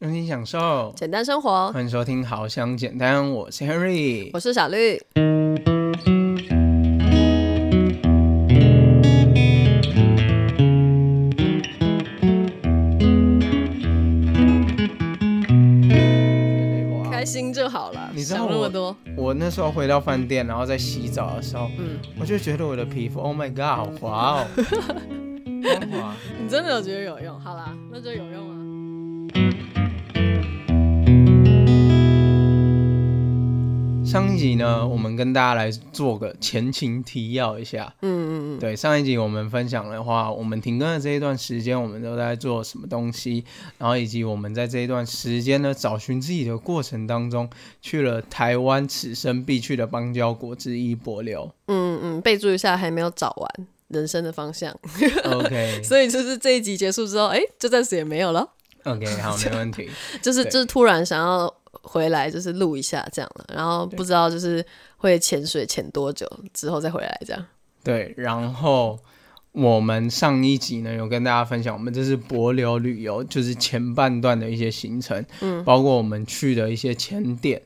用心享受，简单生活。欢迎收听《好想简单》，我是 Henry，我是小绿。开心就好了，你知道想那么多。我那时候回到饭店，然后在洗澡的时候，嗯，我就觉得我的皮肤，Oh my God，好滑哦，光滑。你真的有觉得有用？好啦，那就有用啊。上一集呢，我们跟大家来做个前情提要一下。嗯嗯嗯，对，上一集我们分享的话，我们停更的这一段时间，我们都在做什么东西，然后以及我们在这一段时间呢，找寻自己的过程当中，去了台湾此生必去的邦交国之一帛琉。嗯嗯，备注一下，还没有找完人生的方向。OK 所以就是这一集结束之后，哎、就暂时也没有了。OK，好，没问题。就是就是突然想要回来，就是录一下这样了，然后不知道就是会潜水潜多久之后再回来这样。对，然后我们上一集呢有跟大家分享，我们这是博流旅游，就是前半段的一些行程，嗯，包括我们去的一些前点。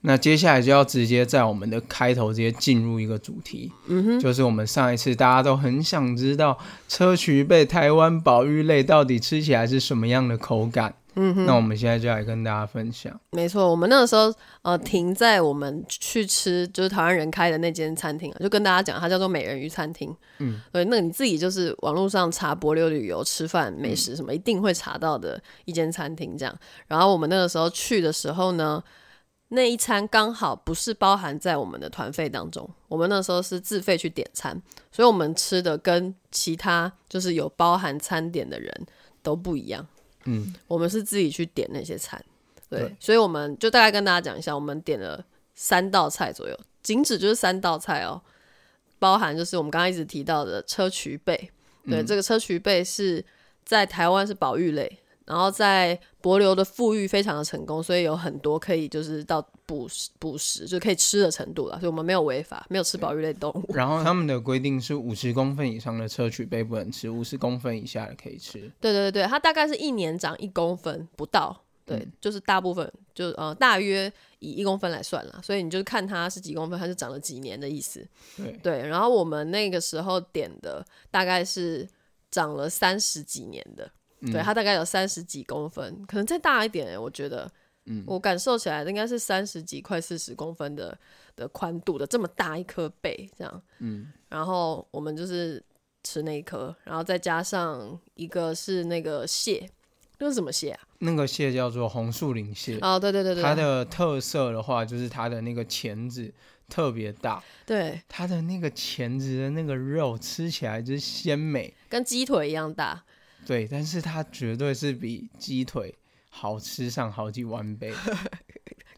那接下来就要直接在我们的开头直接进入一个主题，嗯哼，就是我们上一次大家都很想知道砗磲贝台湾保育类到底吃起来是什么样的口感，嗯哼，那我们现在就来跟大家分享。没错，我们那个时候呃停在我们去吃就是台湾人开的那间餐厅啊，就跟大家讲，它叫做美人鱼餐厅。嗯，对，那你自己就是网络上查博流旅游吃饭美食什么，一定会查到的一间餐厅这样。然后我们那个时候去的时候呢，那一餐刚好不是包含在我们的团费当中，我们那时候是自费去点餐，所以我们吃的跟其他就是有包含餐点的人都不一样。嗯，我们是自己去点那些餐，对，对。所以我们就大概跟大家讲一下，我们点了三道菜左右，仅止就是三道菜哦，包含就是我们刚刚一直提到的砗磲贝，对，这个砗磲贝是在台湾是保育类，然后在帛琉的富裕非常的成功，所以有很多可以就是到捕食捕食就可以吃的程度了，所以我们没有违法，没有吃保育类动物。然后他们的规定是五十公分以上的砗磲贝不能吃，五十公分以下的可以吃。对对对对，它大概是一年长一公分不到，对，嗯就是大部分就呃大约以一公分来算了，所以你就看它是几公分，它是长了几年的意思。对，对，然后我们那个时候点的大概是长了三十几年的，嗯。对，它大概有三十几公分，可能再大一点、欸，我觉得。嗯。我感受起来应该是三十几、快四十公分的的宽度的这么大一颗贝这样，嗯，然后我们就是吃那一颗，然后再加上一个是那个蟹，那是什么蟹啊？那个蟹叫做红树林蟹，哦，对对对对，它的特色的话就是它的那个钳子特别大，对。它的那个钳子的那个肉吃起来就是鲜美，跟鸡腿一样大，对，但是它绝对是比鸡腿好吃上好几万倍。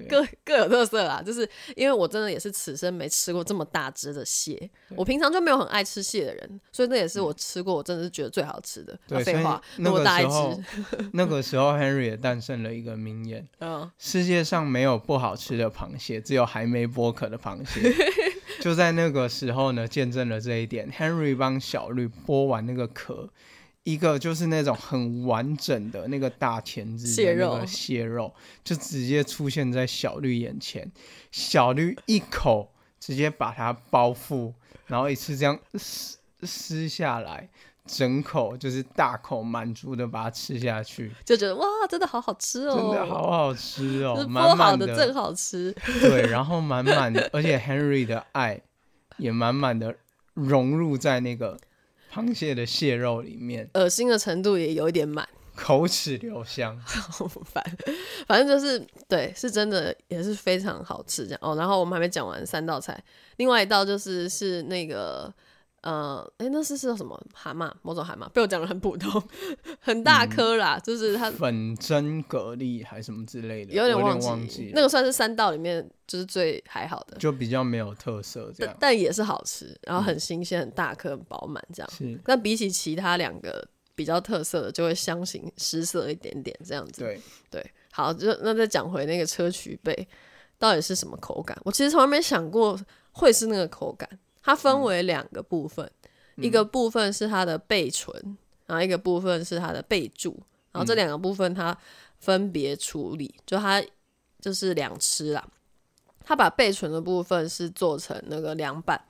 各各有特色啦。就是因为我真的也是此生没吃过这么大只的蟹，我平常就没有很爱吃蟹的人，所以那也是我吃过我真的是觉得最好吃的。废话，那个么大一只，，那个时候 Henry 也诞生了一个名言：嗯，世界上没有不好吃的螃蟹，只有还没剥壳的螃蟹。就在那个时候呢，见证了这一点。Henry 帮小绿剥完那个壳，一个就是那种很完整的那个大钳子蟹肉那个蟹肉，就直接出现在小绿眼前。小绿一口直接把它包覆，然后一次这样撕撕下来。整口就是大口满足的把它吃下去，就觉得哇，真的好好吃哦，真的好好吃哦就是，满满的正好吃，对，然后满满的，而且 Henry 的爱也满满的融入在那个螃蟹的蟹肉里面，恶心的程度也有一点满。口齿留香。好烦，反正就是对，是真的也是非常好吃这样哦。然后我们还没讲完三道菜，另外一道就是是那个呃，哎，那是是什么蛤蟆？某种蛤蟆，被我讲的很普通，很大颗啦，就是它粉蒸蛤蜊还是什么之类的，有点忘忘记那个算是三道里面就是最还好的，就比较没有特色这但样。但也是好吃，然后很新鲜、很大颗、很饱满这样。是，但比起其他两个比较特色的，就会相形失色一点点这样子。对，对，好，就那再讲回那个砗磲贝，到底是什么口感？我其实从来没想过会是那个口感。它分为两个部分，一个部分是它的备存，然后一个部分是它的备注，然后这两个部分它分别处理，就它就是两吃啦。它把备存的部分是做成那个凉拌，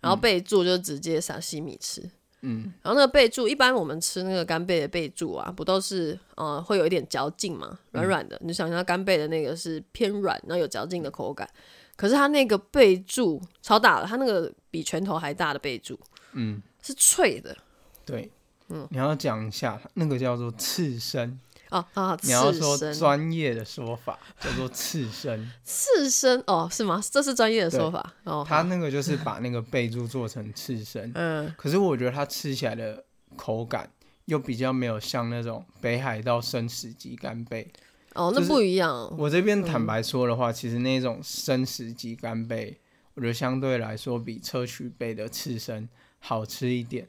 然后备注就直接撒西米吃。嗯，然后那个备注，一般我们吃那个干贝的备注啊，不都是呃会有一点嚼劲嘛，软软的。你想象干贝的那个是偏软，然后有嚼劲的口感。可是它那个备注超大了，它那个比拳头还大的备注，嗯，是脆的。对，嗯，你要讲一下那个叫做刺身。哦啊，你要说，专业的说法叫做刺身，刺身哦，是吗？这是专业的说法哦。他那个就是把那个备注做成刺身，嗯，可是我觉得它吃起来的口感又比较没有像那种北海道生食级干贝。哦，那不一样。我这边坦白说的话，其实那种生食级干贝，我觉得相对来说比砗磲贝的刺身好吃一点。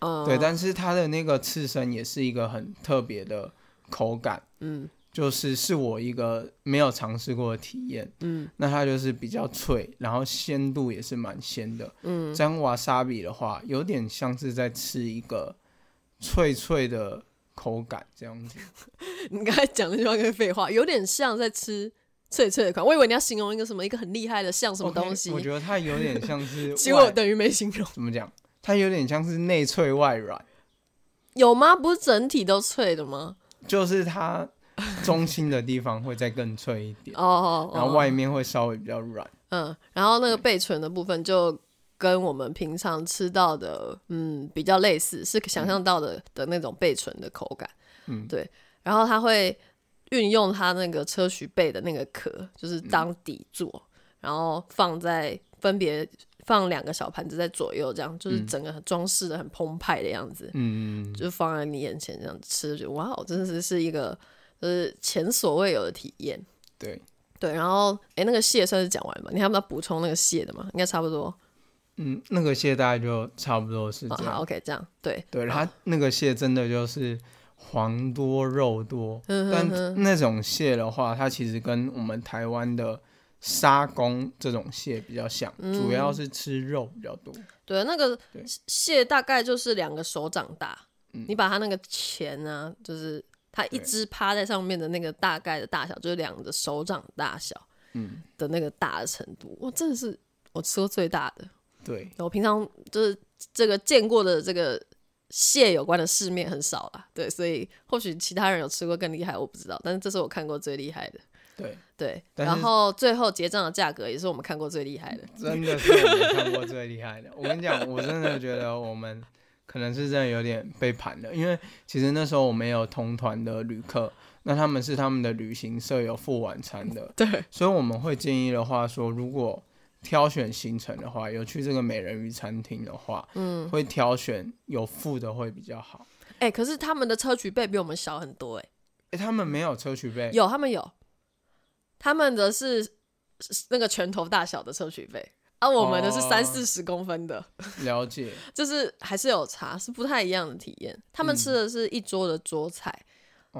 嗯，对，但是它的那个刺身也是一个很特别的口感，嗯就是是我一个没有尝试过的体验。嗯那它就是比较脆，然后鲜度也是蛮鲜的。嗯，沾瓦萨比的话，有点像是在吃一个脆脆的口感这样子。你刚才讲那句话跟废话，有点像在吃脆脆的款。我以为你要形容一个什么一个很厉害的像什么东西我觉得它有点像是结 果外等于没形容。怎么讲？它有点像是内脆外软，有吗？不是整体都脆的吗？就是它中心的地方会再更脆一点，哦哦，然后哦外面会稍微比较软。嗯，然后那个背唇的部分就跟我们平常吃到的嗯比较类似，是想象到的的那种贝醇的口感。嗯，对，然后它会运用它那个车磲贝的那个壳，就是当底座，然后放在分别放两个小盘子在左右，这样就是整个装饰的很澎湃的样子，嗯，就放在你眼前这样吃，就哇，哦，真的是是一个就是前所未有的体验。对，对，然后哎，那个蟹算是讲完了吗？你还有没有要补充那个蟹的吗？应该差不多。嗯，那个蟹大概就差不多是哦好这样。，OK，这样对对，它那个蟹真的就是黄多肉多，嗯哼但那种蟹的话，它其实跟我们台湾的沙公这种蟹比较像，主要是吃肉比较多。对，那个蟹大概就是两个手掌大，嗯你把它那个钳啊，就是它一只趴在上面的那个大概的大小，就是两个手掌大小嗯，的那个大的程度，哇，真的是我吃过最大的。对，我平常就是这个见过的这个蟹有关的世面很少啦，对，所以或许其他人有吃过更厉害，我不知道，但是这是我看过最厉害的。对，对，然后最后结账的价格也是我们看过最厉害的。真的是我们看过最厉害的。我跟你讲，我真的觉得我们可能是真的有点被盘了，因为其实那时候我们有同团的旅客，那他们是他们的旅行社有付晚餐的，对，所以我们会建议的话说，如果挑选行程的话，有去这个美人鱼餐厅的话，嗯，会挑选有付的会比较好。哎、可是他们的砗磲贝比我们小很多、哎。诶，他们没有砗磲贝，有，他们有，他们的是是那个拳头大小的砗磲贝，而、我们的是哦。三四十公分的，了解，就是还是有差，是不太一样的体验。他们吃的是一桌的桌菜，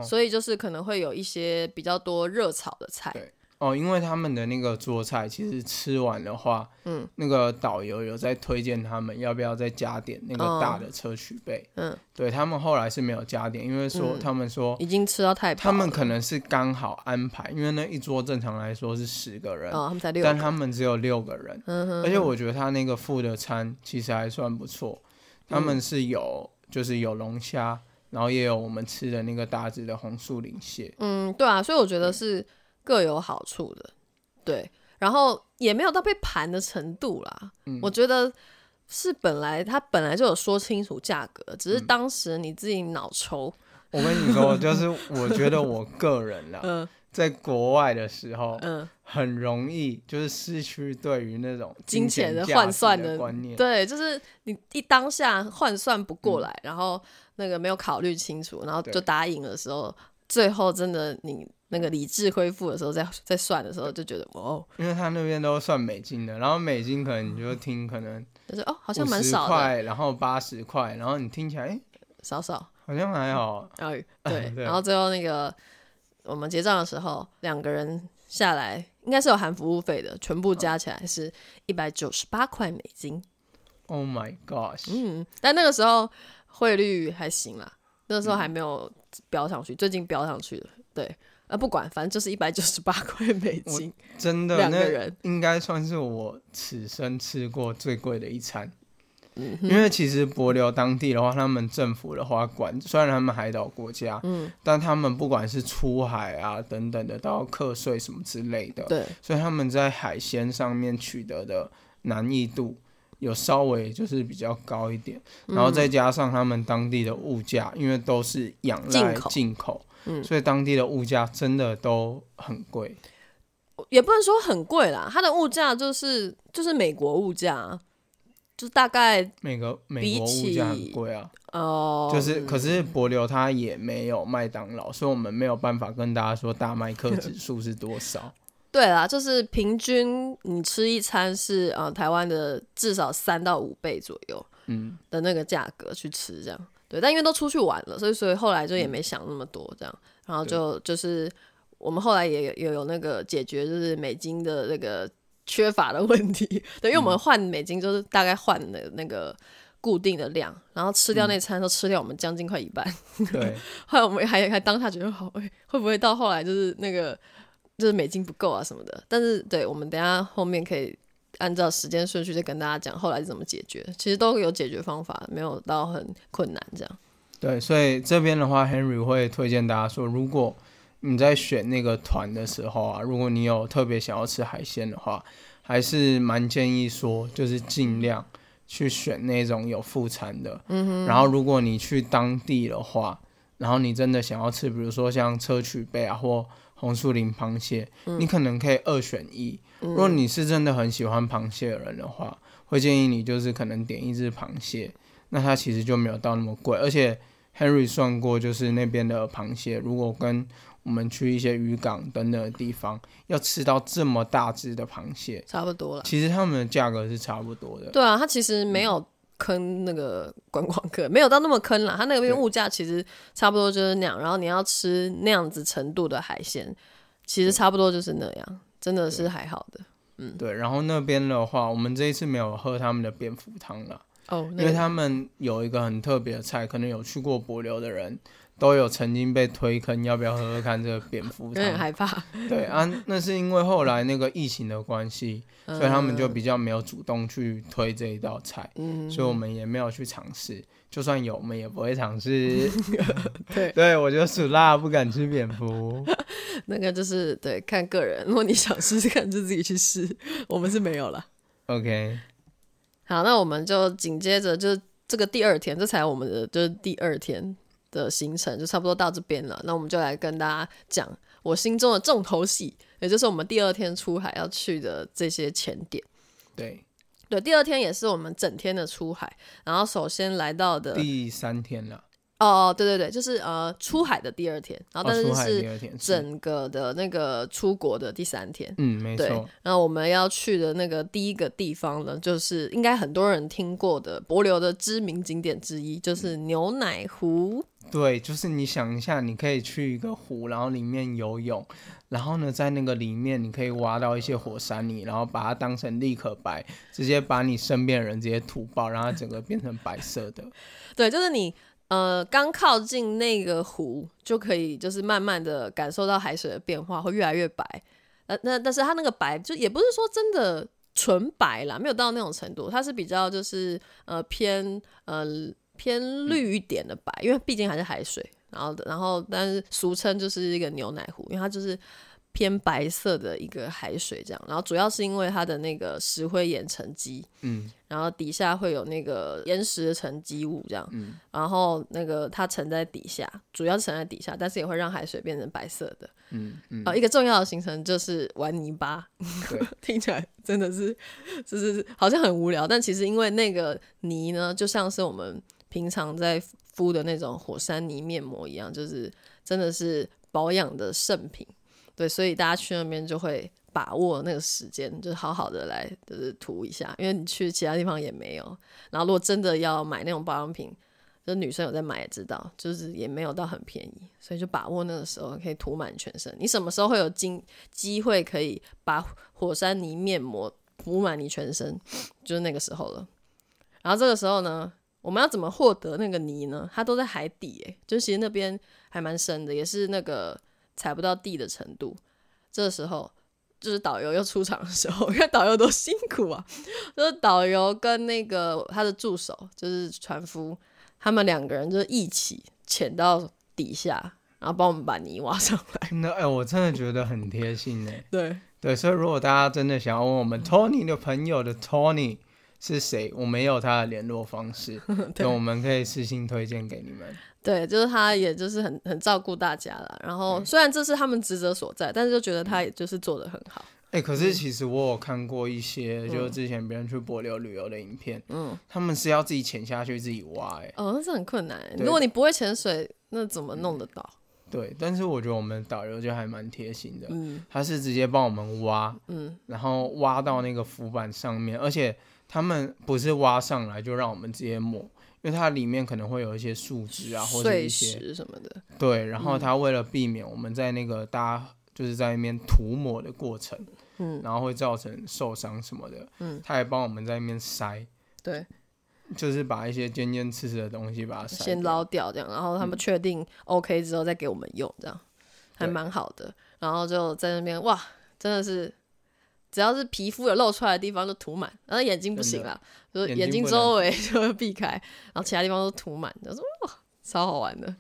所以就是可能会有一些比较多热炒的菜。对哦，因为他们的那个桌菜，其实吃完的话，嗯，那个导游有在推荐他们要不要再加点那个大的砗磲贝，嗯，对他们后来是没有加点，因为说、嗯。他们说已经吃到太饱，他们可能是刚好安排，因为那一桌正常来说是十个人，哦，他们才六但，他们只有六个人，嗯哼，而且我觉得他那个付的餐其实还算不错，他们是有就是有龙虾，然后也有我们吃的那个大只的红树林蟹，嗯，对啊，所以我觉得是各有好处的，对，然后也没有到被盘的程度啦。嗯我觉得是本来他本来就有说清楚价格，只嗯是当时你自己脑抽，我跟你说，就是我觉得我个人啦，嗯在国外的时候，嗯，很容易就是失去对于那种金钱的换算的观念。对，就是你一当下换算不过来，嗯然后那个没有考虑清楚，然后就答应的时候，最后真的你那个理智恢复的时候，再再算的时候，就觉得哦，因为他那边都算美金的，然后美金可能你就听可能就是哦，好像蛮少的，块，然后八十块，然后你听起来哎、少少。好像还好，对然后最后那个我们结账的时候，两个人下来应该是有含服务费的，全部加起来是一百九十八块美金。Oh my gosh！嗯，但那个时候汇率还行啦，那个时候还没有飙上去，最近飙上去了。对，啊，不管，反正就是一百九十八块美金，真的两个人应该算是我此生吃过最贵的一餐。因为其实帛琉当地的话，他们政府的话管，虽然他们海岛国家，嗯，但他们不管是出海啊等等的，都要课税什么之类的，对，所以他们在海鲜上面取得的难易度有稍微就是比较高一点，然后再加上他们当地的物价，因为都是仰赖进口，嗯，所以当地的物价真的都很贵，也不能说很贵啦，它的物价就是就是美国物价。就大概每个美国物价很贵啊，哦，就是可是博流它也没有麦当劳，所以我们没有办法跟大家说大麦克指数是多少。对啦，就是平均你吃一餐是呃台湾的至少三到五倍左右，嗯的那个价格去吃这样。对，但因为都出去玩了，所以所以后来就也没想那么多这样，然后就就是我们后来也有有那个解决就是美金的那个。缺乏的问题，对，因为我们换美金就是大概换的那个固定的量，然后吃掉那餐都吃掉我们将近快一半。对，后来我们还还当下觉得好，会不会到后来就是那个就是美金不够啊什么的？但是对我们等下后面可以按照时间顺序再跟大家讲后来是怎么解决，其实都有解决方法，没有到很困难这样。对，所以这边的话，Henry 会推荐大家说，如果你在选那个团的时候啊，如果你有特别想要吃海鲜的话，还是蛮建议说，就是尽量去选那种有副餐的。嗯哼。然后，如果你去当地的话，然后你真的想要吃，比如说像砗磲贝啊或红树林螃蟹，你可能可以二选一。如果你是真的很喜欢螃蟹的人的话，会建议你就是可能点一只螃蟹，那它其实就没有到那么贵。而且 Henry 算过，就是那边的螃蟹，如果跟我们去一些渔港等等的地方，要吃到这么大只的螃蟹，差不多了。其实他们的价格是差不多的。对啊，它其实没有坑那个观光客，没有到那么坑啦。它那边物价其实差不多就是那样。然后你要吃那样子程度的海鲜，其实差不多就是那样，真的是还好的。嗯，对。然后那边的话，我们这一次没有喝他们的蝙蝠汤了哦，因为他们有一个很特别的菜，可能有去过柏流的人。都有曾经被推坑，要不要喝喝看这个蝙蝠汤？有点害怕。对啊，那是因为后来那个疫情的关系，所以他们就比较没有主动去推这一道菜，嗯所以我们也没有去尝试。就算有，我们也不会尝试。对，对我就属辣，不敢吃蝙蝠。那个就是对看个人，如果你想试试看，就自己去试。我们是没有了。OK，好，那我们就紧接着就这个第二天，这才我们的就是第二天。的行程就差不多到这边了，那我们就来跟大家讲我心中的重头戏，也就是我们第二天出海要去的这些前点。对，对，第二天也是我们整天的出海，然后首先来到的第三天了。哦，对对对，就是呃出海的第二天，然后但是是整个的那个出国的第三天，嗯，没错。然后我们要去的那个第一个地方呢，就是应该很多人听过的柏流的知名景点之一，就是牛奶湖。对，就是你想一下，你可以去一个湖，然后里面游泳，然后呢，在那个里面你可以挖到一些火山泥，然后把它当成立可白，直接把你身边的人直接涂爆，让它整个变成白色的。对，就是你。呃，刚靠近那个湖，就可以就是慢慢的感受到海水的变化，会越来越白。呃，那但是它那个白，就也不是说真的纯白啦，没有到那种程度，它是比较就是呃偏呃偏绿一点的白，因为毕竟还是海水。然后然后，但是俗称就是一个牛奶湖，因为它就是。偏白色的一个海水，这样，然后主要是因为它的那个石灰岩沉积，嗯，然后底下会有那个岩石的沉积物，这样，嗯，然后那个它沉在底下，主要是沉在底下，但是也会让海水变成白色的，嗯嗯，啊，一个重要的行程就是玩泥巴，听起来真的是就是好像很无聊，但其实因为那个泥呢，就像是我们平常在敷的那种火山泥面膜一样，就是真的是保养的圣品。对，所以大家去那边就会把握那个时间，就是好好的来就是涂一下，因为你去其他地方也没有。然后如果真的要买那种保养品，就女生有在买也知道，就是也没有到很便宜，所以就把握那个时候可以涂满全身。你什么时候会有机机会可以把火山泥面膜涂满你全身，就是那个时候了。然后这个时候呢，我们要怎么获得那个泥呢？它都在海底，诶，就其实那边还蛮深的，也是那个。踩不到地的程度。这时候就是导游又出场的时候，因为导游多辛苦啊，就是导游跟那个他的助手，就是船夫，他们两个人就一起潜到底下，然后帮我们把泥挖上来。那哎，我真的觉得很贴心呢。对对，所以如果大家真的想要问我们 Tony 的朋友的 Tony 是谁，我没有他的联络方式，对，我们可以私信推荐给你们。对，就是他，也就是很很照顾大家了。然后虽然这是他们职责所在，但是就觉得他也就是做的很好。哎，可是其实我有看过一些，就是之前别人去柏流旅游的影片，嗯，他们是要自己潜下去自己挖，哎，哦，那是很困难。如果你不会潜水，那怎么弄得到？对，但是我觉得我们导游就还蛮贴心的，嗯，他是直接帮我们挖，嗯，然后挖到那个浮板上面，而且他们不是挖上来就让我们直接抹。因为它里面可能会有一些树枝啊，或者一些什么的。对，然后他为了避免我们在那个大家就是在那边涂抹的过程，嗯，然后会造成受伤什么的，嗯，他还帮我们在那边筛，对，就是把一些尖尖刺刺的东西把它先捞掉，这样，然后他们确定 OK 之后再给我们用，这样还蛮好的。然后就在那边，哇，真的是。只要是皮肤有露出来的地方就涂满，然后眼睛不行了，就是眼睛周围就会避开，然后其他地方都涂满，就说哇，超好玩的，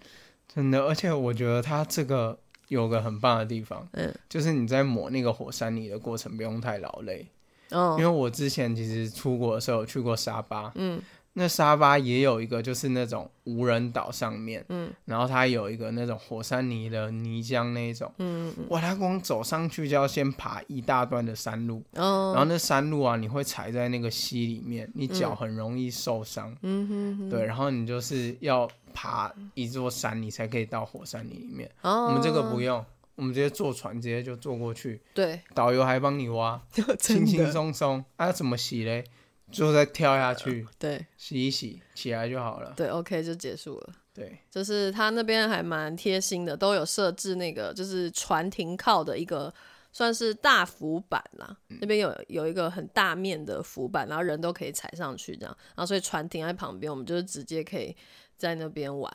真的。而且我觉得它这个有个很棒的地方，嗯，就是你在抹那个火山泥的过程不用太劳累，哦，因为我之前其实出国的时候去过沙巴，嗯。那沙巴也有一个，就是那种无人岛上面，嗯，然后它有一个那种火山泥的泥浆那一种，嗯嗯哇，它光走上去就要先爬一大段的山路，哦，然后那山路啊，你会踩在那个溪里面，你脚很容易受伤，嗯哼，对，然后你就是要爬一座山，你才可以到火山泥里面。哦，我们这个不用，我们直接坐船直接就坐过去，对，导游还帮你挖，轻轻松松，啊，怎么洗嘞？就再跳下去，对，洗一洗，起来就好了。对，OK 就结束了。对，就是他那边还蛮贴心的，都有设置那个就是船停靠的一个算是大浮板啦。那边有有一个很大面的浮板，然后人都可以踩上去这样。然后所以船停在旁边，我们就是直接可以在那边玩。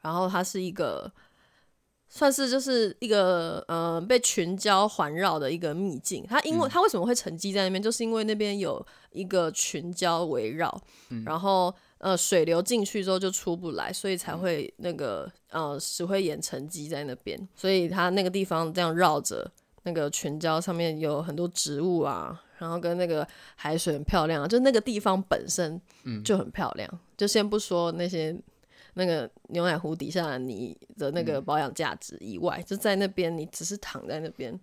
然后它是一个。算是就是一个呃被群礁环绕的一个秘境，它因为它为什么会沉积在那边，就是因为那边有一个群礁围绕，然后呃水流进去之后就出不来，所以才会那个呃石灰岩沉积在那边，所以它那个地方这样绕着那个群礁上面有很多植物啊，然后跟那个海水很漂亮，就那个地方本身就很漂亮，就先不说那些。那个牛奶壶底下你的那个保养价值以外，就在那边，你只是躺在那边，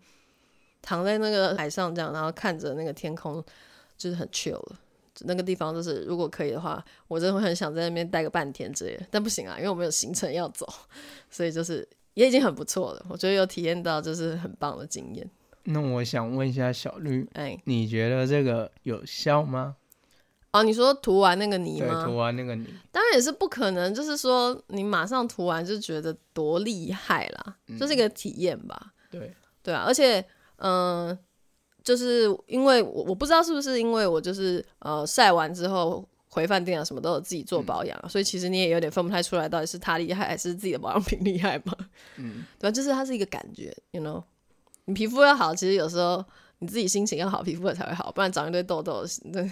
躺在那个海上这样，然后看着那个天空，就是很 chill 了。那个地方就是，如果可以的话，我真的会很想在那边待个半天之类的。但不行啊，因为我们有行程要走，所以就是也已经很不错了。我觉得有体验到就是很棒的经验。那我想问一下小绿，哎，你觉得这个有效吗？哦，你说涂完那个泥吗？涂完那个泥，当然也是不可能。就是说，你马上涂完就觉得多厉害啦，这是一个体验吧？对对啊，而且，嗯，就是因为我我不知道是不是因为我就是呃晒完之后回饭店啊，什么都有自己做保养，所以其实你也有点分不太出来到底是他厉害还是自己的保养品厉害嘛？嗯，对，就是它是一个感觉，you know，你皮肤要好，其实有时候。你自己心情要好，皮肤才会好，不然长一堆痘痘，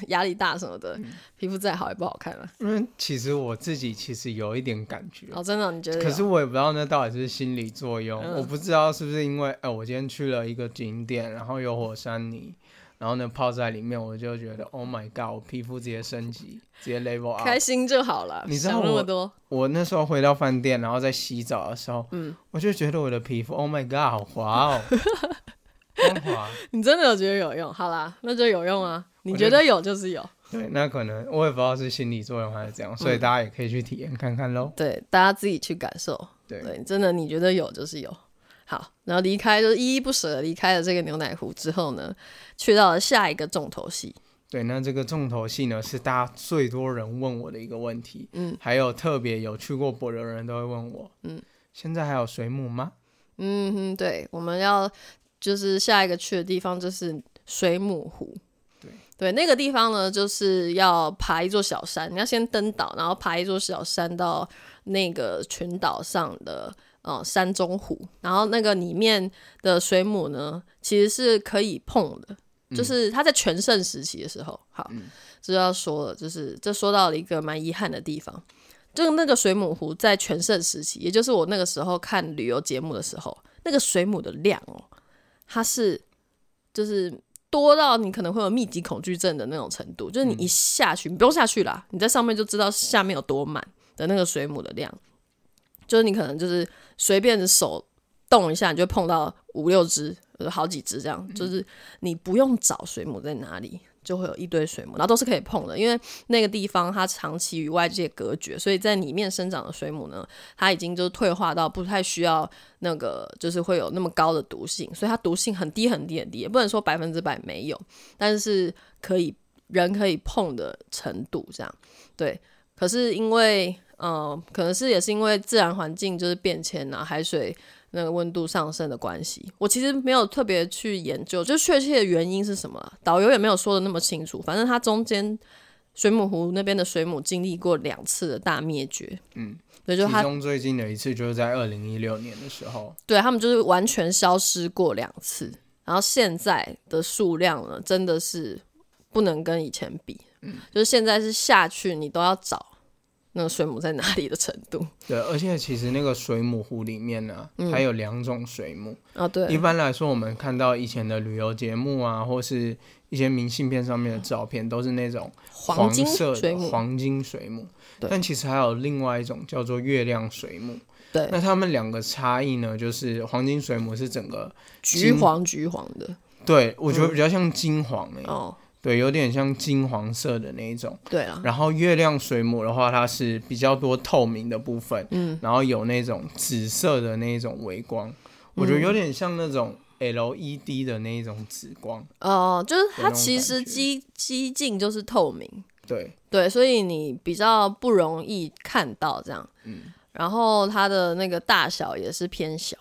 压力大什么的，皮肤再好也不好看了。因为其实我自己其实有一点感觉哦，真的你觉得？可是我也不知道那到底是心理作用，我不知道是不是因为，哎，我今天去了一个景点，然后有火山泥，然后呢泡在里面，我就觉得，Oh my god，我皮肤直接升级，直接 level up，开心就好了。你知道那么多？我那时候回到饭店，然后在洗澡的时候，嗯，我就觉得我的皮肤，Oh my god，好滑哦。光滑，你真的有觉得有用？好啦，那就有用啊！你觉得有就是有。对，那可能我也不知道是心理作用还是怎样，所以大家也可以去体验看看喽。对，大家自己去感受。对，真的你觉得有就是有。好，然后离开就是依依不舍离开了这个牛奶湖之后呢，去到了下一个重头戏。对，那这个重头戏呢是大家最多人问我的一个问题。嗯，还有特别有去过博流的人都会问我。嗯，现在还有水母吗？嗯哼，对，我们要。就是下一个去的地方就是水母湖，对。对，那个地方呢，就是要爬一座小山，你要先登岛，然后爬一座小山到那个群岛上的呃山中湖，然后那个里面的水母呢，其实是可以碰的，就是它在全盛时期的时候，好，这要说了，就是这说到了一个蛮遗憾的地方，就那个水母湖在全盛时期，也就是我那个时候看旅游节目的时候，那个水母的量哦，它是就是。多到你可能会有密集恐惧症的那种程度，就是你一下去，你不用下去啦，你在上面就知道下面有多满的那个水母的量，就是你可能就是随便手动一下，你就碰到五六只，好几只这样，就是你不用找水母在哪里。就会有一堆水母，然后都是可以碰的，因为那个地方它长期与外界隔绝，所以在里面生长的水母呢，它已经就是退化到不太需要那个，就是会有那么高的毒性，所以它毒性很低很低很低，也不能说百分之百没有，但是可以人可以碰的程度这样。对，可是因为呃，可能是也是因为自然环境就是变迁啊，海水。那个温度上升的关系，我其实没有特别去研究，就确切的原因是什么，导游也没有说的那么清楚。反正它中间水母湖那边的水母经历过两次的大灭绝，嗯，对，就其中最近的一次就是在二零一六年的时候，对他们就是完全消失过两次，然后现在的数量呢，真的是不能跟以前比，嗯，就是现在是下去你都要找。那个水母在哪里的程度？对，而且其实那个水母湖里面呢，还有两种水母啊。对，一般来说，我们看到以前的旅游节目啊，或是一些明信片上面的照片，都是那种黄色的黄金水母。但其实还有另外一种叫做月亮水母。对，那它们两个差异呢，就是黄金水母是整个橘黄橘黄的。对，我觉得比较像金黄诶。哦。对，有点像金黄色的那一种。对啊。然后月亮水母的话，它是比较多透明的部分，嗯，然后有那种紫色的那一种微光，我觉得有点像那种 LED 的那一种紫光。哦，就是它其实机机镜就是透明。对。对，所以你比较不容易看到这样。嗯。然后它的那个大小也是偏小。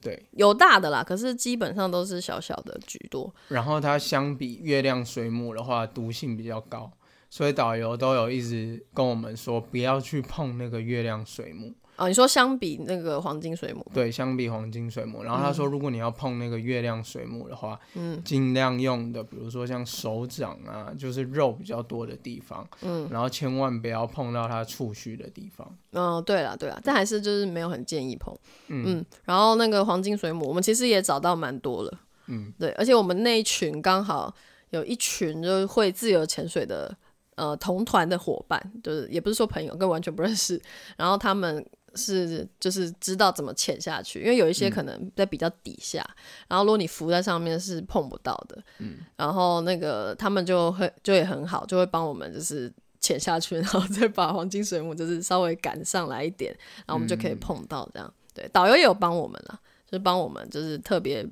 对，有大的啦，可是基本上都是小小的居多。然后它相比月亮水母的话，毒性比较高，所以导游都有一直跟我们说，不要去碰那个月亮水母。哦，你说相比那个黄金水母，对，相比黄金水母，然后他说，如果你要碰那个月亮水母的话，嗯，尽量用的，比如说像手掌啊，就是肉比较多的地方，嗯，然后千万不要碰到它触须的地方。嗯，对了，对了，但还是就是没有很建议碰，嗯，然后那个黄金水母，我们其实也找到蛮多了，嗯，对，而且我们那一群刚好有一群就是会自由潜水的，呃，同团的伙伴，就是也不是说朋友，跟完全不认识，然后他们。是，就是知道怎么潜下去，因为有一些可能在比较底下，然后如果你浮在上面是碰不到的，嗯，然后那个他们就会就也很好，就会帮我们就是潜下去，然后再把黄金水母就是稍微赶上来一点，然后我们就可以碰到这样。对，导游也有帮我们了，就是帮我们就是特别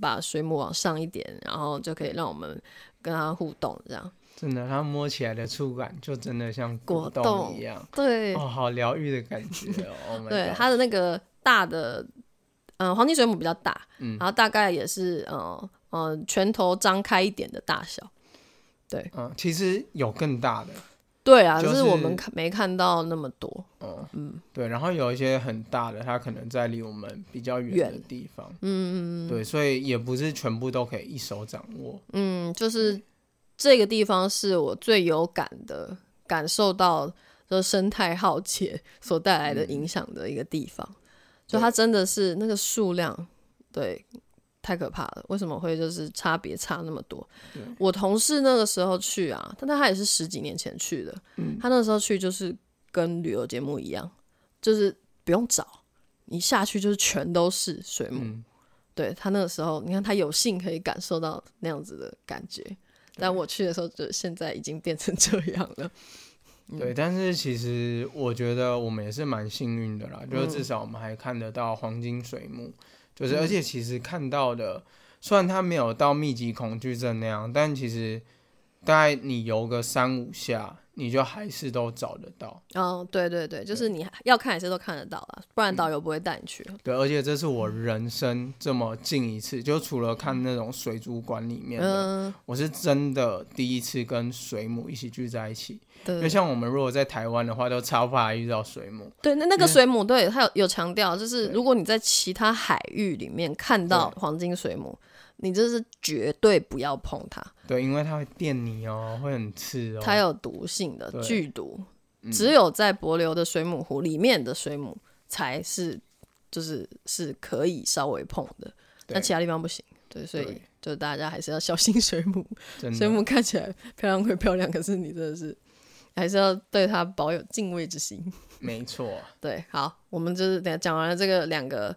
把水母往上一点，然后就可以让我们跟它互动这样。真的，它摸起来的触感就真的像果冻一样，对，哦，好疗愈的感觉哦。对，它的那个大的，嗯，黄金水母比较大，嗯，然后大概也是，呃，呃，拳头张开一点的大小。对，嗯，其实有更大的。对啊，就是我们看没看到那么多。嗯嗯，对，然后有一些很大的，它可能在离我们比较远的地方。嗯嗯嗯。对，所以也不是全部都可以一手掌握。嗯，就是。这个地方是我最有感的，感受到这生态浩劫 所带来的影响的一个地方。就它真的是那个数量，对，太可怕了。为什么会就是差别差那么多？我同事那个时候去啊，但他也是十几年前去的。嗯，他那时候去就是跟旅游节目一样，就是不用找，你下去就是全都是水母。对他那个时候，你看他有幸可以感受到那样子的感觉。但我去的时候，就现在已经变成这样了。对，但是其实我觉得我们也是蛮幸运的啦，就是至少我们还看得到黄金水母，就是而且其实看到的，虽然它没有到密集恐惧症那样，但其实大概你游个三五下，你就还是都找得到。哦，对对对，就是你要看还是都看得到啦，不然导游不会带你去。对，而且这是我人生这么近一次，就除了看那种水族馆里面的，嗯，我是真的第一次跟水母一起聚在一起。因为像我们如果在台湾的话，都超怕遇到水母。对，那那个水母，对，它有有强调，就是如果你在其他海域里面看到黄金水母，你这是绝对不要碰它，对，因为它会电你哦，会很刺哦。它有毒性的剧毒，嗯只有在帛琉的水母湖里面的水母才是，就是是可以稍微碰的，对那其他地方不行。对，所以对就大家还是要小心水母。水母看起来漂亮归漂亮，可是你真的是还是要对它保有敬畏之心。没错。对，好，我们就是等下讲完了这个两个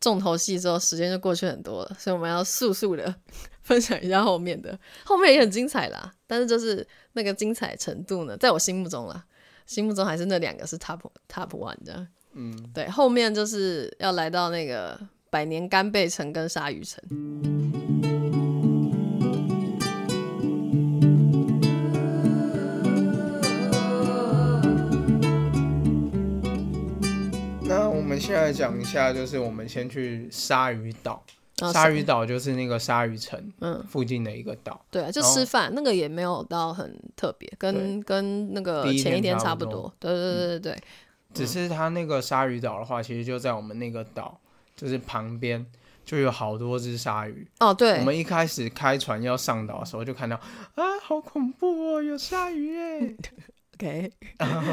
重头戏之后，时间就过去很多了，所以我们要速速的 分享一下后面的，后面也很精彩啦，但是就是那个精彩程度呢，在我心目中啦，心目中还是那两个是 top top one 的。嗯，对，后面就是要来到那个百年干贝城跟鲨鱼城。们现在讲一下，就是我们先去鲨鱼岛。哦鲨鱼岛就是那个鲨鱼城嗯，附近的一个岛。对啊，就吃饭那个也没有到很特别，跟跟那个前一天差不多。对对对对对，只是它那个鲨鱼岛的话，其实就在我们那个岛，就是旁边就有好多只鲨鱼。哦对我，们一开始开船要上岛的时候，就看到啊，好恐怖哦，有鲨鱼耶！OK，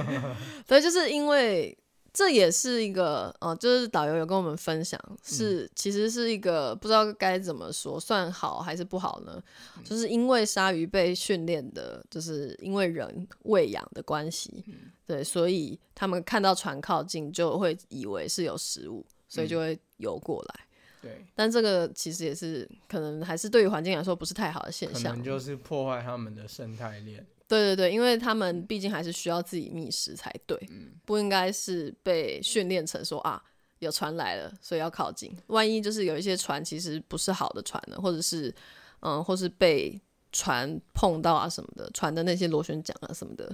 对，就是因为这也是一个，呃，就是导游有跟我们分享，是、其实是一个不知道该怎么说，算好还是不好呢？就是因为鲨鱼被训练的，就是因为人喂养的关系，对，所以他们看到船靠近就会以为是有食物，所以就会游过来。对，但这个其实也是可能还是对于环境来说不是太好的现象可能。就是破坏他们的生态链。对对对，因为他们毕竟还是需要自己觅食才对，不应该是被训练成说啊有船来了，所以要靠近。万一就是有一些船其实不是好的船呢，或者是嗯，或是被船碰到啊什么的，船的那些螺旋桨啊什么的，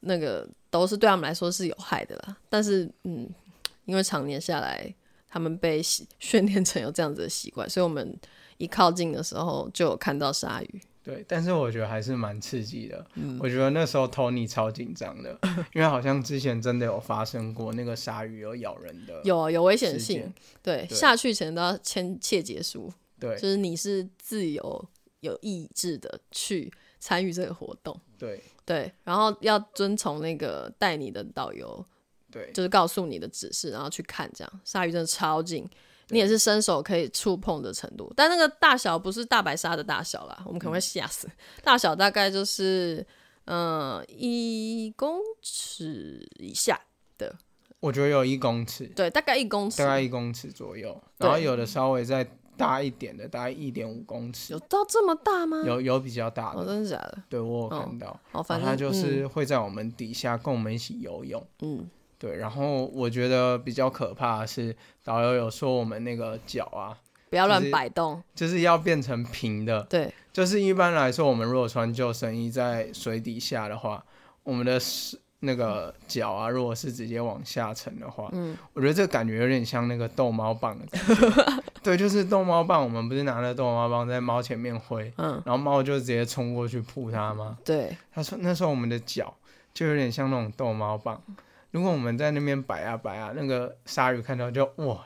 那个都是对他们来说是有害的啦。但是嗯，因为常年下来，他们被习 训练成有这样子的习惯，所以我们一靠近的时候就有看到鲨鱼。对，但是我觉得还是蛮刺激的。嗯我觉得那时候 Tony 超紧张的，因为好像之前真的有发生过那个鲨鱼有咬人的有啊有危险性，对，对下去前都要签切结书，对就是你是自由有意志的去参与这个活动，对对，然后要遵从那个带你的导游，对就是告诉你的指示，然后去看这样。鲨鱼真的超近，你也是伸手可以触碰的程度，但那个大小不是大白鲨的大小啦，我们可能会吓死。大小大概就是嗯一公尺以下的，我觉得有一公尺，对，大概一公尺大，概一公尺左右，然后有的稍微再大一点的，大概一点五公尺有，到这么大吗？有有比较大哦，的，真的假的？对我有看到，哦，反正它就是会在我们底下跟我们一起游泳。嗯对，然后我觉得比较可怕的是，导游有说我们那个脚啊，不要乱就是摆动。就是要变成平的。对，就是一般来说，我们如果穿救生衣在水底下的话，我们的那个脚啊，如果是直接往下沉的话，嗯，我觉得这个感觉有点像那个逗猫棒的感觉。对，就是逗猫棒，我们不是拿着逗猫棒在猫前面挥，嗯，然后猫就直接冲过去扑它吗？对，他说那时候我们的脚就有点像那种逗猫棒。如果我们在那边摆啊摆啊，那个鲨鱼看到就哇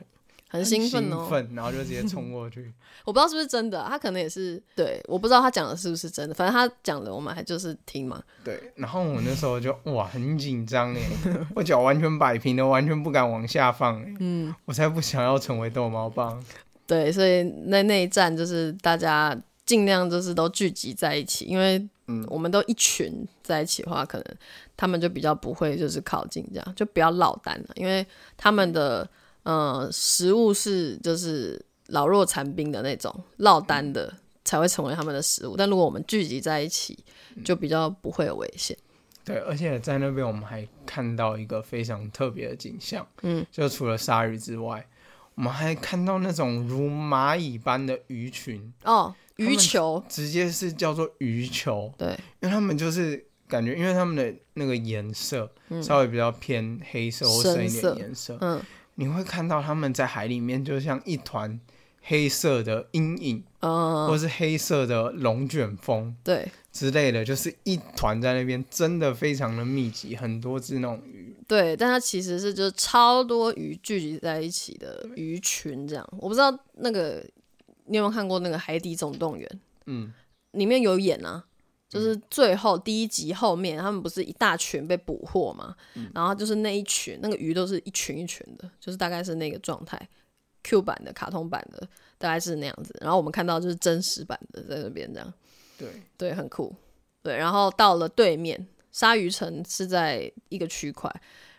很兴奋哦。奋然后就直接冲过去。我不知道是不是真的，他可能也是对，我不知道他讲的是不是真的，反正他讲的我们还就是听嘛。对，然后我那时候就哇很紧张哎，我脚完全摆平了，完全不敢往下放哎，嗯，我才不想要成为逗猫棒。对，所以那那一站就是大家尽量就是都聚集在一起，因为嗯。我们都一群在一起的话，可能他们就比较不会就是靠近这样，就不要落单了，因为他们的呃食物是就是老弱残兵的那种落单的才会成为他们的食物，但如果我们聚集在一起，就比较不会有危险。对，而且在那边我们还看到一个非常特别的景象，嗯，就除了鲨鱼之外，我们还看到那种如蚂蚁般的鱼群，哦，鱼球，直接是叫做鱼球，对，因为他们就是感觉，因为他们的那个颜色稍微比较偏黑色或深一点颜色，嗯。你会看到他们在海里面就像一团黑色的阴影，嗯，或是黑色的龙卷风对。之类的，就是一团在那边，真的非常的密集，很多只那种鱼。对，但它其实是就是超多鱼聚集在一起的鱼群，这样。我不知道那个你有没有看过那个《海底总动员》？嗯，里面有演啊，就是最后第一集后面，他们不是一大群被捕获嘛，然后就是那一群那个鱼都是一群一群的，就是大概是那个状态。Q 版的、卡通版的大概是那样子，然后我们看到就是真实版的在那边这样，对，对，很酷。对，然后到了对面，鲨鱼城是在一个区块，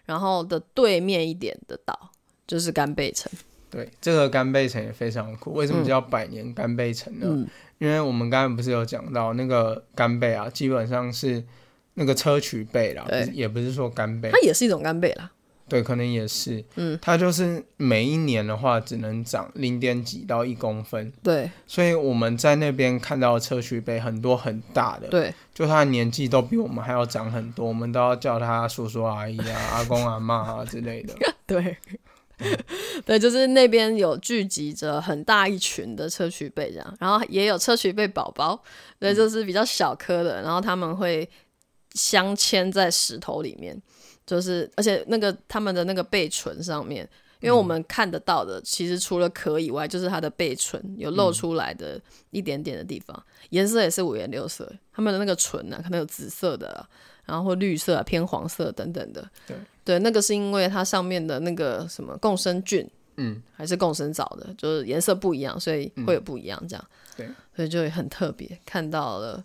然后的对面一点的岛就是干贝城。对，这个干贝城也非常酷。为什么叫百年干贝城呢？嗯。因为我们刚才不是有讲到那个干贝啊，基本上是那个砗磲贝啦，对。也不是说干贝。它，也是一种干贝啦。对，可能也是，嗯，它就是每一年的话只能长零点几到一公分，对。所以我们在那边看到的砗磲贝很多很大的，对。就它的年纪都比我们还要长很多，我们都要叫它叔叔阿姨啊、阿公阿妈啊之类的。对 对，就是那边有聚集着很大一群的砗磲贝这样，然后也有砗磲贝宝宝，对，就是比较小颗的，然后他们会镶嵌在石头里面，就是而且那个他们的那个背唇上面。因为我们看得到的，其实除了壳以外，就是它的背唇有露出来的一点点的地方，颜色也是五颜六色。他们的那个唇呢、可能有紫色的啊、然后或绿色、啊、偏黄色等等的。对对，那个是因为它上面的那个什么共生菌，嗯，还是共生藻的，就是颜色不一样，所以会有不一样这样。对，所以就会很特别，看到了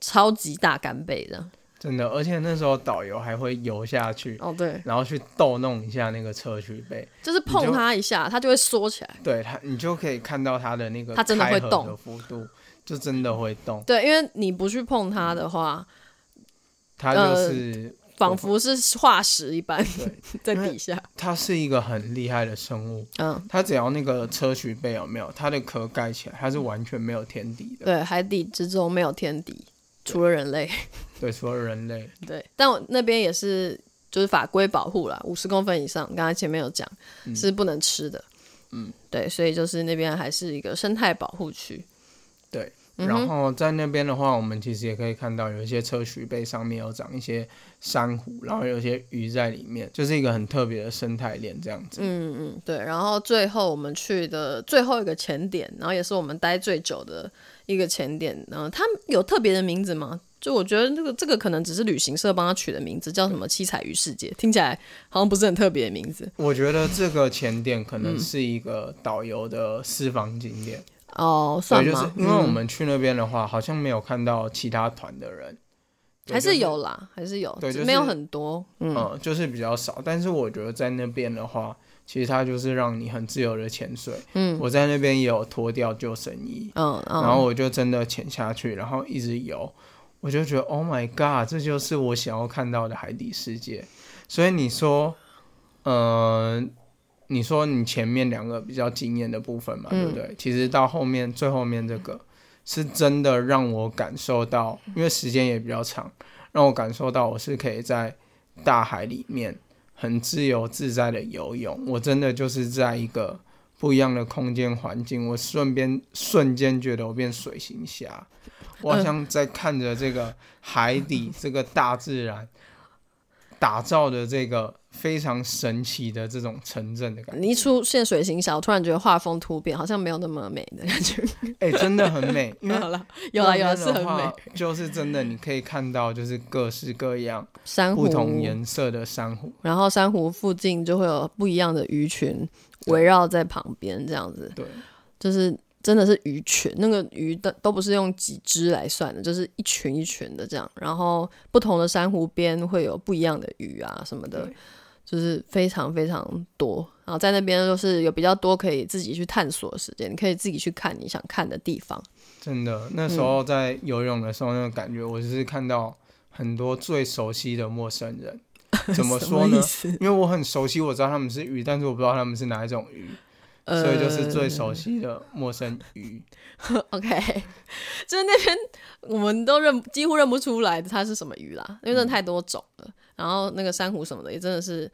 超级大干贝这样。真的，而且那时候导游还会游下去，哦，对，然后去逗弄一下那个砗磲贝，就是碰它一下，它就会缩起来。对它，你就可以看到它的那个它真的会动的幅度，就真的会动。对，因为你不去碰它的话，它呃就是、仿佛是化石一般对，在底下。它是一个很厉害的生物，嗯，它只要那个砗磲贝有没有，它的壳盖起来，它是完全没有天敌的。对，海底之中没有天敌，除了人类。对，除了人类，对，但我那边也是就是法规保护啦，五十公分以上，刚才前面有讲、是不能吃的。嗯，对，所以就是那边还是一个生态保护区。对。嗯然后在那边的话，我们其实也可以看到有一些砗磲贝上面有长一些珊瑚，然后有一些鱼在里面，就是一个很特别的生态链这样子。嗯嗯，对。然后最后我们去的最后一个前点，然后也是我们待最久的一个前点，然后它有特别的名字吗？就我觉得这个这个可能只是旅行社帮他取的名字，叫什么七彩鱼世界，听起来好像不是很特别的名字我觉得这个前点可嗯能是一个导游的私房景点，哦，对，算吗？就是因为我嗯们去那边的话，好像没有看到其他团的人，对还就是有啦，还是有，对就是没有很多。嗯，嗯，就是比较少。但是我觉得在那边的话，其实它就是让你很自由的潜水。嗯，我在那边也有脱掉救生衣，嗯嗯，然后我就真的潜下去，然后一直游，我就觉得 Oh my God，这就是我想要看到的海底世界。所以你说，呃，你说你前面两个比较惊艳的部分嘛，对不对？其实到后面最后面这个是真的让我感受到，因为时间也比较长，让我感受到我是可以在大海里面很自由自在的游泳。我真的就是在一个不一样的空间环境，我顺便瞬间觉得我变水行侠，我好像在看着这个海底 这个大自然打造的这个非常神奇的这种城镇的感觉。你一出现水行侠，我突然觉得画风突变，好像没有那么美的感觉。哎、真的很美，因为 好了，有啦有啦，那边的是很美。，就是真的，你可以看到就是各式各样珊瑚不同颜色的珊瑚。然后珊瑚附近就会有不一样的鱼群围绕在旁边，这样子对，就是真的是鱼群，那个鱼的都不是用几只来算的，就是一群一群的这样。然后不同的珊瑚边会有不一样的鱼啊什么的，就是非常非常多。然后在那边就是有比较多可以自己去探索的时间，你可以自己去看你想看的地方。真的，那时候在游泳的时候，那个感觉，我就是看到很多最熟悉的陌生人。怎么说呢因为我很熟悉，我知道他们是鱼，但是我不知道他们是哪一种鱼，所以就是最熟悉的陌生鱼。OK，就是那边我们都认几乎认不出来它是什么鱼啦，因为真的太多种了。然后那个珊瑚什么的也真的是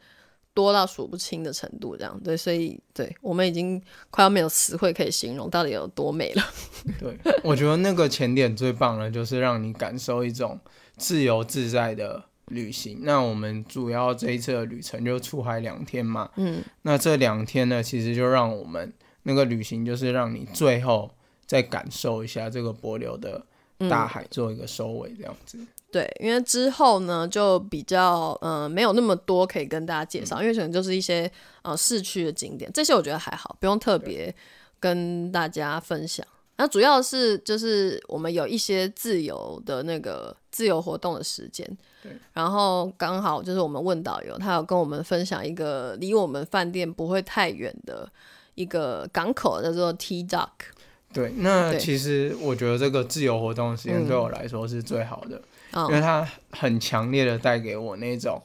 多到数不清的程度，这样对，所以对我们已经快要没有词汇可以形容到底有多美了。对，我觉得那个前点最棒的就是让你感受一种自由自在的旅行。那我们主要这一次的旅程就出海两天嘛，嗯，那这两天呢，其实就让我们那个旅行就是让你最后再感受一下这个波流的大海，做一个收尾，这样子。对，因为之后呢就比较呃没有那么多可以跟大家介绍，因为可能就是一些呃市区的景点，这些我觉得还好，不用特别跟大家分享。那主要是就是我们有一些自由的那个自由活动的时间，然后刚好就是我们问导游，他有跟我们分享一个离我们饭店不会太远的一个港口，叫做 T Dock。对，那其实我觉得这个自由活动的时间嗯对我来说是最好的，嗯因为它很强烈的带给我那种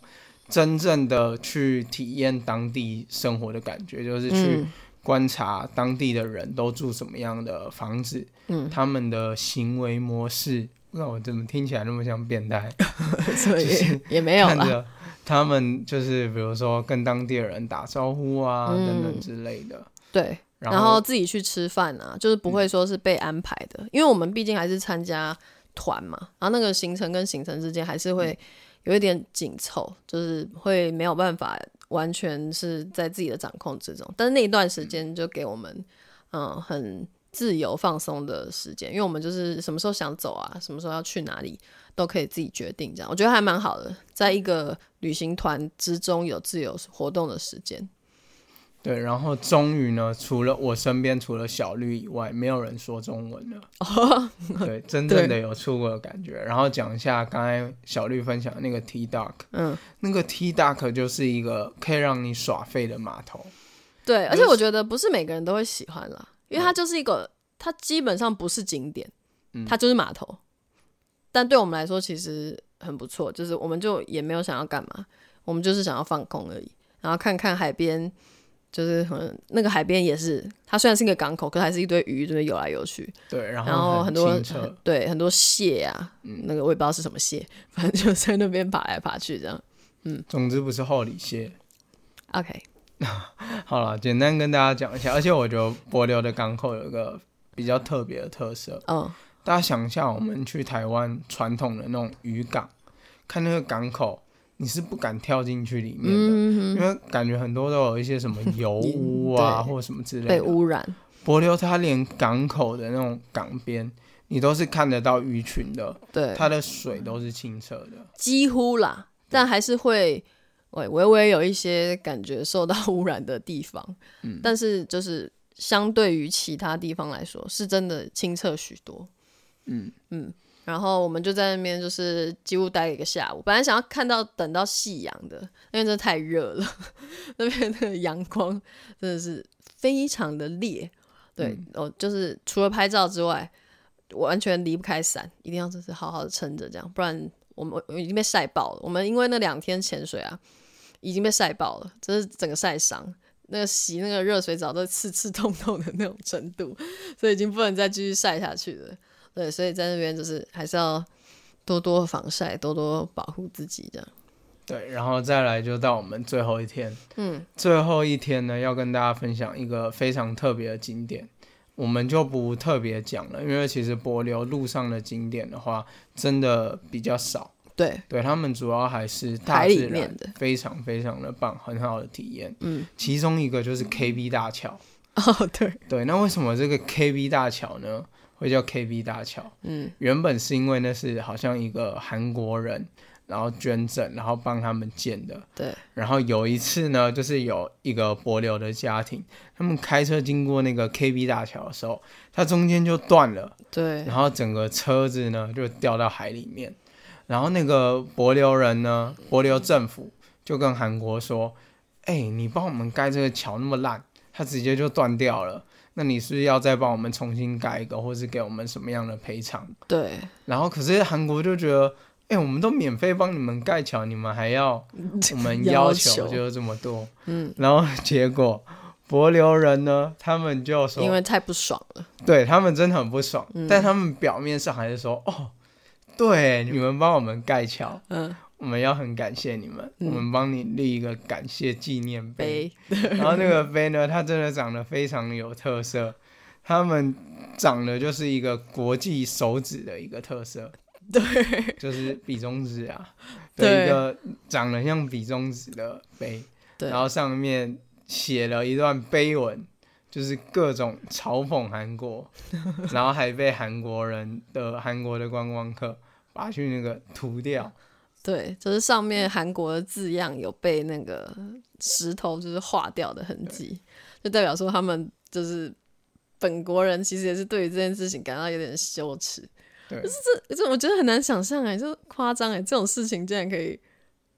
真正的去体验当地生活的感觉，就是去嗯观察当地的人都住什么样的房子，嗯，他们的行为模式。那我怎么听起来那么像变态？所以也没有啦。看着他们就是比如说跟当地的人打招呼啊、嗯等等之类的。对，然然后自己去吃饭啊，就是不会说是被安排的，因为我们毕竟还是参加团嘛，然后那个行程跟行程之间还是会有一点紧凑，就是会没有办法完全是在自己的掌控之中。但是那一段时间就给我们嗯很自由放松的时间，因为我们就是什么时候想走啊，什么时候要去哪里都可以自己决定，这样我觉得还蛮好的，在一个旅行团之中有自由活动的时间。对，然后终于呢，除了我身边除了小绿以外，没有人说中文了。对，真正的有出国的感觉。然后讲一下刚才小绿分享的那个 T Dock，嗯，那个 T Dock 就是一个可以让你耍废的码头。对，而且我觉得不是每个人都会喜欢啦，因为它就是一个，它基本上不是景点，嗯它就是码头。但对我们来说其实很不错，就是我们就也没有想要干嘛，我们就是想要放空而已，然后看看海边，就是很那个海边也是，它虽然是一个港口，可是还是一堆鱼，就是游来游去，对，然然后很很多很对很多蟹啊，那个我也不知道是什么蟹，反正就在那边爬来爬去这样。嗯总之不是厚里蟹。OK，好了，简单跟大家讲一下，而且我觉得柏流的港口有一个比较特别的特色。嗯，大家想一下，我们去台湾传统的那种渔港，看那个港口，你是不敢跳进去里面的，嗯因为感觉很多都有一些什么油污啊，或者什么之类的被。污染，柏流它连港口的那种港边，你都是看得到鱼群的，对，它的水都是清澈的。几乎啦，但还是会微微微有一些感觉受到 污染的地方，嗯但是就是相对于其他地方来说，是真的清澈许多。嗯嗯，然后我们就在那边就是几乎待了一个下午，本来想要看到等到夕阳的，因为真的太热了，那边那个阳光真的是非常的烈。对，哦，就是除了拍照之外，完全离不开伞，一定要就是好好的撑着这样，不然我们我已经被晒爆了。我们因为那两天潜水啊，已经被晒爆了，真是整个晒伤。那个洗那个热水澡都刺刺痛痛的那种程度，所以已经不能再继续晒下去了。对，所以在那边就是还是要多多防晒，多多保护自己这样。对，然后再来就到我们最后一天，嗯，最后一天呢，要跟大家分享一个非常特别的景点，我们就不特别讲了，因为其实柏流路上的景点的话，真的比较少。对，对他们主要还是大自然面的，非常非常的棒，很好的体验。嗯，其中一个就是 KB 大桥。哦，对，对，那为什么这个 KB 大桥呢会叫 KB 大桥？嗯，原本是因为那是好像一个韩国人，然后捐赠，然后帮他们建的。对，然后有一次呢，就是有一个柏流的家庭，他们开车经过那个 KB 大桥的时候，它中间就断了，对，然后整个车子呢就掉到海里面。然后那个帛琉人呢，帛琉政府就跟韩国说：“哎、你帮我们盖这个桥那么烂，它直接就断掉了，那你是不是要再帮我们重新盖一个，或是给我们什么样的赔偿？”对，然后可是韩国就觉得，哎、我们都免费帮你们盖桥，你们还要 我们要求就这么多，嗯，然后结果柏流人呢，他们就说，因为太不爽了，对他们真的很不爽，但他们表面上还是说，哦，对，你们帮我们盖桥，嗯，我们要很感谢你们，我们帮你立一个感谢纪念碑。杯，然后那个碑呢，它真的长得非常有特色，他们长得就是一个国际手指的一个特色，对，就是比中指啊。对的一个长得像比中指的碑，对。然后上面写了一段碑文，就是各种嘲讽韩国，然后还被韩国人的韩国的观光客把去那个涂掉，对，就是上面韩国的字样有被那个石头就是划掉的痕迹，就代表说他们就是本国人其实也是对于这件事情感到有点羞耻。对，这这我觉得很难想象哎，就夸张哎，这种事情竟然可以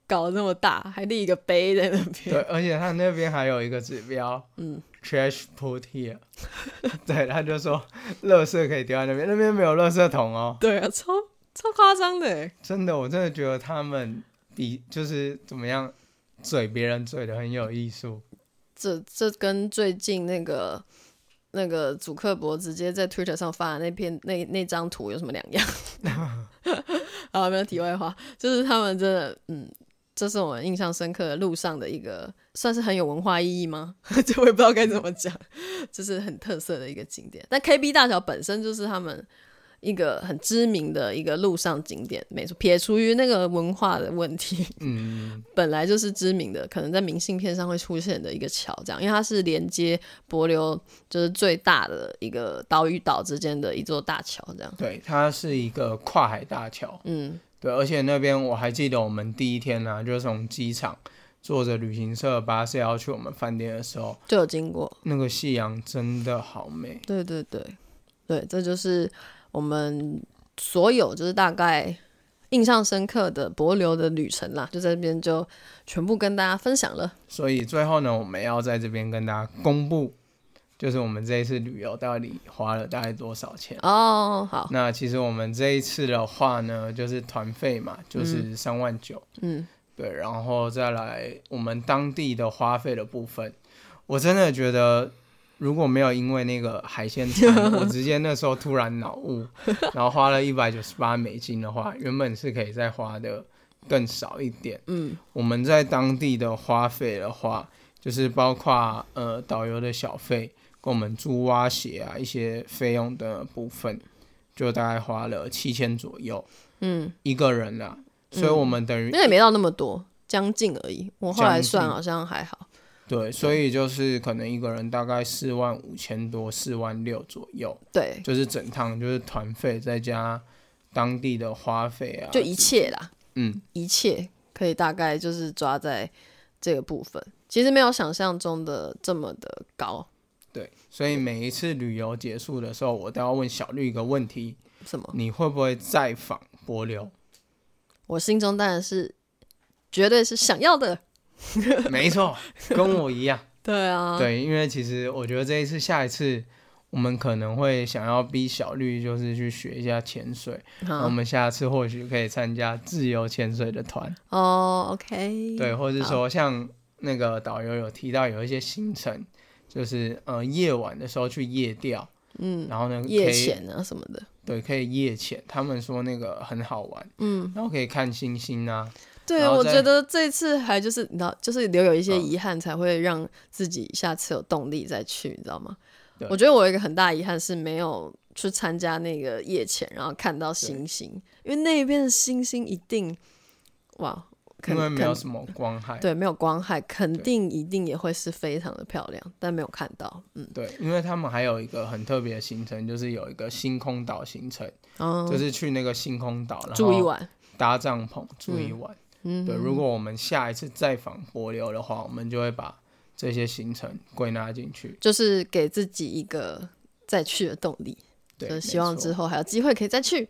搞得那么大，还立一个碑在那边对，而且他那边还有一个指标，嗯，trash put here，对，他就说垃圾可以丢在那边，那边没有垃圾桶哦。对啊，超超夸张的哎。真的，我真的觉得他们比就是怎么样嘴别人嘴的很有艺术。这这跟最近那个那个祖克伯直接在 Twitter 上发的那篇那那张图有什么两样？啊，没有题外话，就是他们真的，嗯，这是我们印象深刻的路上的一个，算是很有文化意义吗？这我也不知道该怎么讲，就是很特色的一个景点。但 KB 大桥本身就是他们一个很知名的一个路上景点，没错，撇除于那个文化的问题，嗯，本来就是知名的，可能在明信片上会出现的一个桥，这样，因为它是连接帛琉就是最大的一个岛与岛之间的一座大桥，这样。对，它是一个跨海大桥。嗯，对，而且那边我还记得我们第一天呢、就是从机场坐着旅行社巴士要去我们饭店的时候，就有经过。那个夕阳真的好美。对对对对，这就是我们所有就是大概印象深刻的博流的旅程啦，就在这边就全部跟大家分享了。所以最后呢，我们要在这边跟大家公布，就是我们这一次旅游到底花了大概多少钱。哦，好，那其实我们这一次的话呢，就是团费嘛，就是三万九、嗯，对，然后再来我们当地的花费的部分，我真的觉得如果没有因为那个海鲜餐，我直接那时候突然脑雾，然后花了一百九十八美金的话，原本是可以再花的更少一点。嗯，我们在当地的花费的话，就是包括呃导游的小费，跟我们租蛙鞋啊一些费用的部分，就大概花了七千左右，嗯，一个人啦。所以我们等于、那也没到那么多，将近而已。我后来算好像还好。对，所以就是可能一个人大概四万五千多、四万六左右，对，就是整趟就是团费再加当地的花费啊，就一切啦，嗯，一切可以大概就是抓在这个部分。其实没有想象中的这么的高。对，所以每一次旅游结束的时候，我都要问小绿一个问题：什么？你会不会再访柏流？我心中当然是绝对是想要的。没错，跟我一样。对啊，对，因为其实我觉得这一次、下一次，我们可能会想要逼小绿，就是去学一下潜水。那我好们下次或许可以参加自由潜水的团，哦，OK，对，或者是说像那个导游有提到有一些行程，就是呃夜晚的时候去夜钓，嗯，然后呢夜潜啊什么的，对，可以夜潜，他们说那个很好玩，嗯，然后可以看星星啊，对，我觉得这次还就是你知道，就是留有一些嗯。遗憾，才会让自己下次有动力再去，你知道吗？我觉得我有一个很大遗憾是没有去参加那个夜潜，然后看到星星，因为那边的星星一定哇，因为没有什么光害。对没有光害，肯定一定也会是非常的漂亮，但没有看到，嗯，对，因为他们还有一个很特别的行程，就是有一个星空岛行程，哦，就是去那个星空岛，然后住一晚，搭帐篷住一晚。嗯，对，如果我们下一次再访柏流的话，我们就会把这些行程归纳进去。就是给自己一个再去的动力，对，就是希望之后还有机会可以再去。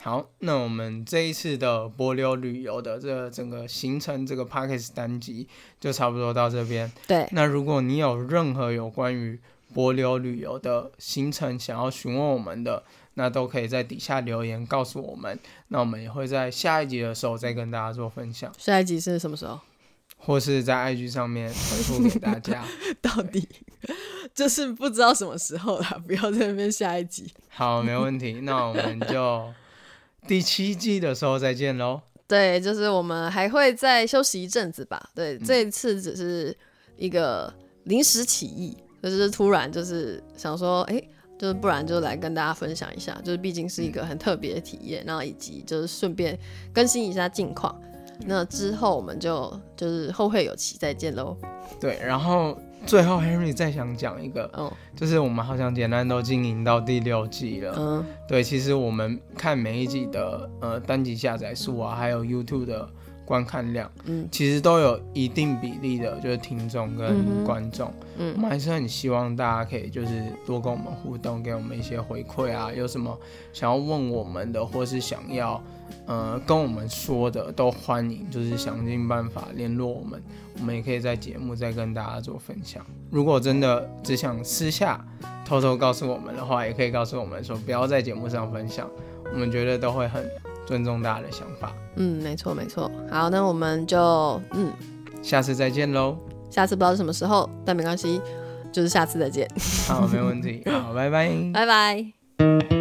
好，那我们这一次的柏流旅游的这整个行程这个 p a c k a g e 单集就差不多到这边。对，那如果你有任何有关于柏流旅游的行程想要询问我们的，那都可以在底下留言告诉我们。那我们也会在下一集的时候再跟大家做分享。下一集是什么时候？或是在 IG 上面回复给大家。到底就是不知道什么时候了，不要在那边下一集。好，没问题，那我们就第七季的时候再见喽。对，就是我们还会再休息一阵子吧。对，这一次只是一个临时起意，就是突然就是想说，哎，就是不然就来跟大家分享一下，就是毕竟是一个很特别的体验，然后以及就是顺便更新一下近况。那之后我们就就是后会有期再见喽。对，然后最后 Henry 再想讲一个，嗯就是我们好像简单都经营到第六季了。嗯对，其实我们看每一季的呃单集下载数啊，还有 YouTube 的观看量，嗯。其实都有一定比例的，就是听众嗯跟观众。我嗯们还是很希望大家可以就是多跟我们互动，给我们一些回馈啊，有什么想要问我们的，或是想要呃跟我们说的，都欢迎，就是想尽办法联络我们，我们也可以在节目再跟大家做分享。如果真的只想私下偷偷告诉我们的话，也可以告诉我们说不要在节目上分享，我们觉得都会很尊重大家的想法。嗯，没错没错。好，那我们就嗯，下次再见喽，下次不知道是什么时候，但没关系，就是下次再见，好，没问题，好，拜拜。拜拜。